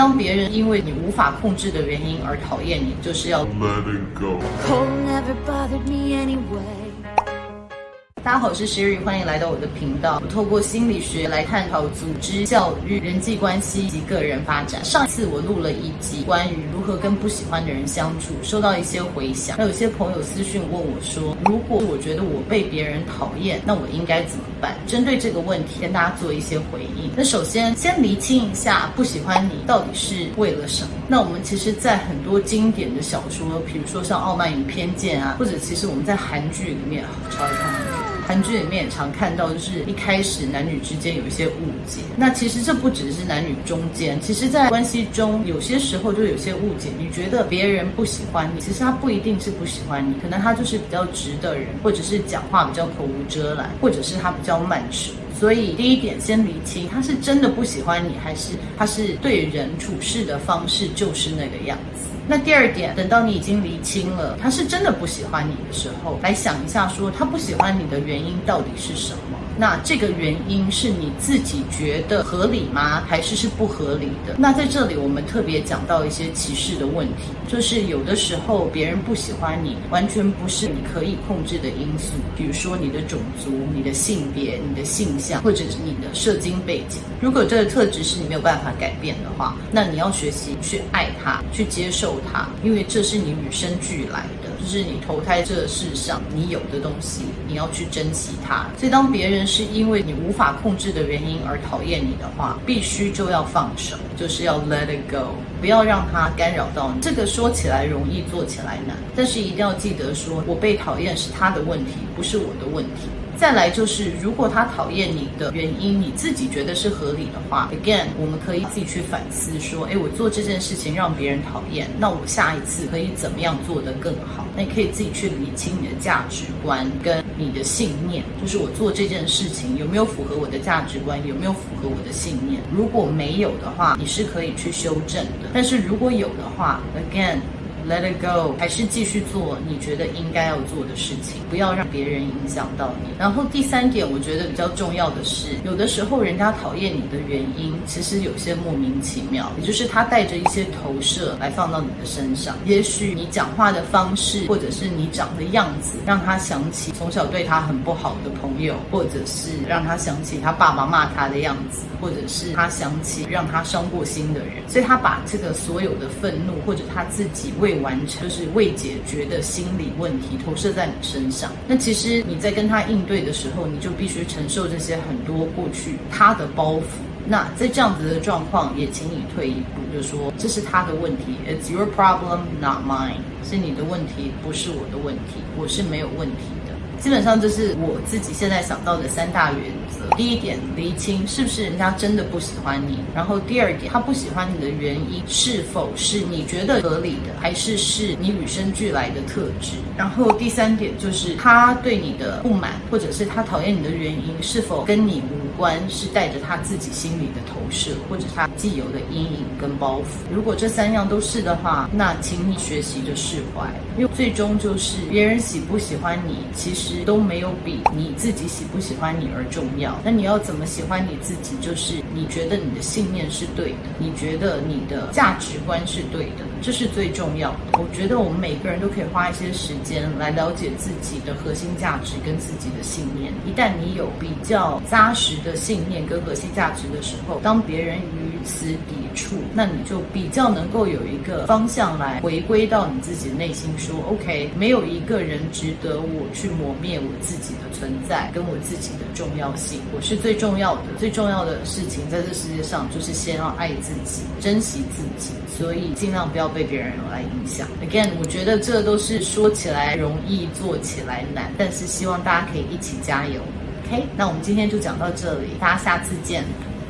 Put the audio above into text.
当别人因为你无法控制的原因而讨厌你，就是要 let it go。大家好，我是 Sherry，欢迎来到我的频道。我透过心理学来探讨组织、教育、人际关系及个人发展。上次我录了一集关于如何跟不喜欢的人相处，收到一些回响。还有些朋友私讯问我说，如果我觉得我被别人讨厌，那我应该怎么办？针对这个问题，跟大家做一些回应。那首先，先厘清一下不喜欢你到底是为了什么？那我们其实，在很多经典的小说，比如说像《傲慢与偏见》啊，或者其实我们在韩剧里面，超爱看。韩剧里面也常看到，就是一开始男女之间有一些误解。那其实这不只是男女中间，其实在关系中，有些时候就有些误解。你觉得别人不喜欢你，其实他不一定是不喜欢你，可能他就是比较直的人，或者是讲话比较口无遮拦，或者是他比较慢熟。所以第一点先厘清，他是真的不喜欢你，还是他是对人处事的方式就是那个样子？那第二点，等到你已经厘清了他是真的不喜欢你的时候，来想一下，说他不喜欢你的原因到底是什么？那这个原因是你自己觉得合理吗？还是是不合理的？那在这里我们特别讲到一些歧视的问题，就是有的时候别人不喜欢你，完全不是你可以控制的因素，比如说你的种族、你的性别、你的性向，或者是你的社经背景。如果这个特质是你没有办法改变的话，那你要学习去爱他，去接受他，因为这是你与生俱来的。就是你投胎这世上你有的东西，你要去珍惜它。所以当别人是因为你无法控制的原因而讨厌你的话，必须就要放手，就是要 let it go，不要让它干扰到你。这个说起来容易，做起来难，但是一定要记得说，我被讨厌是他的问题，不是我的问题。再来就是，如果他讨厌你的原因，你自己觉得是合理的话，again，我们可以自己去反思说，诶，我做这件事情让别人讨厌，那我下一次可以怎么样做得更好？那你可以自己去理清你的价值观跟你的信念，就是我做这件事情有没有符合我的价值观，有没有符合我的信念？如果没有的话，你是可以去修正的。但是如果有的话，again。Let it go，还是继续做你觉得应该要做的事情，不要让别人影响到你。然后第三点，我觉得比较重要的是，有的时候人家讨厌你的原因，其实有些莫名其妙，也就是他带着一些投射来放到你的身上。也许你讲话的方式，或者是你长的样子，让他想起从小对他很不好的朋友，或者是让他想起他爸爸骂他的样子，或者是他想起让他伤过心的人，所以他把这个所有的愤怒，或者他自己为完成就是未解决的心理问题投射在你身上。那其实你在跟他应对的时候，你就必须承受这些很多过去他的包袱。那在这样子的状况，也请你退一步，就说这是他的问题，It's your problem, not mine，是你的问题，不是我的问题，我是没有问题。基本上这是我自己现在想到的三大原则。第一点，厘清是不是人家真的不喜欢你；然后第二点，他不喜欢你的原因是否是你觉得合理的，还是是你与生俱来的特质；然后第三点就是他对你的不满，或者是他讨厌你的原因是否跟你无关，是带着他自己心里的投射，或者他既有的阴影跟包袱。如果这三样都是的话，那请你学习着释怀，因为最终就是别人喜不喜欢你，其实。都没有比你自己喜不喜欢你而重要。那你要怎么喜欢你自己？就是你觉得你的信念是对的，你觉得你的价值观是对的，这是最重要的。我觉得我们每个人都可以花一些时间来了解自己的核心价值跟自己的信念。一旦你有比较扎实的信念跟核心价值的时候，当别人与此抵触，那你就比较能够有一个方向来回归到你自己的内心，说 OK，没有一个人值得我去磨灭我自己的存在跟我自己的重要性。我是最重要的，最重要的事情在这世界上就是先要爱自己，珍惜自己，所以尽量不要被别人来影响。Again，我觉得这都是说起来容易，做起来难，但是希望大家可以一起加油。OK，那我们今天就讲到这里，大家下次见。